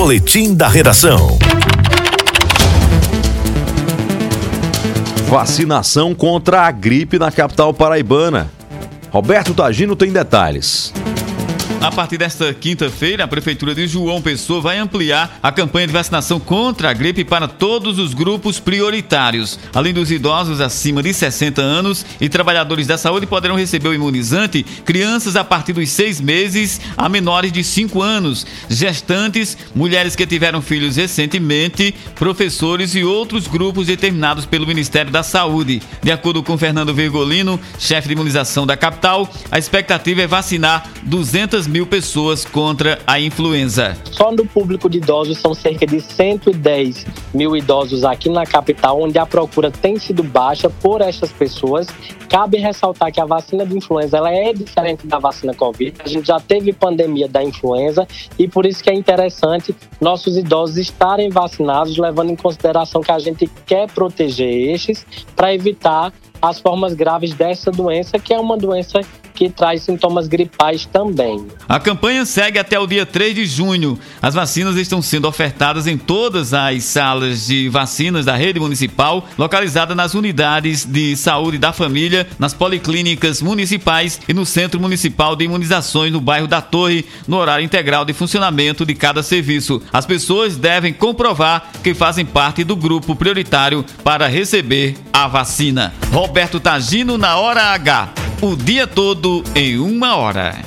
Boletim da Redação. Vacinação contra a gripe na capital paraibana. Roberto Tagino tem detalhes. A partir desta quinta-feira, a Prefeitura de João Pessoa vai ampliar a campanha de vacinação contra a gripe para todos os grupos prioritários. Além dos idosos acima de 60 anos e trabalhadores da saúde poderão receber o imunizante, crianças a partir dos seis meses a menores de 5 anos, gestantes, mulheres que tiveram filhos recentemente, professores e outros grupos determinados pelo Ministério da Saúde. De acordo com Fernando Virgolino, chefe de imunização da capital, a expectativa é vacinar 200 mil pessoas contra a influenza. Só no público de idosos são cerca de 110 mil idosos aqui na capital, onde a procura tem sido baixa por estas pessoas. Cabe ressaltar que a vacina de influenza ela é diferente da vacina Covid. A gente já teve pandemia da influenza e por isso que é interessante nossos idosos estarem vacinados, levando em consideração que a gente quer proteger estes para evitar as formas graves dessa doença, que é uma doença que traz sintomas gripais também. A campanha segue até o dia 3 de junho. As vacinas estão sendo ofertadas em todas as salas de vacinas da rede municipal, localizada nas unidades de saúde da família, nas policlínicas municipais e no Centro Municipal de Imunizações no bairro da Torre, no horário integral de funcionamento de cada serviço. As pessoas devem comprovar que fazem parte do grupo prioritário para receber a vacina. Roberto Tagino na hora H o dia todo em uma hora.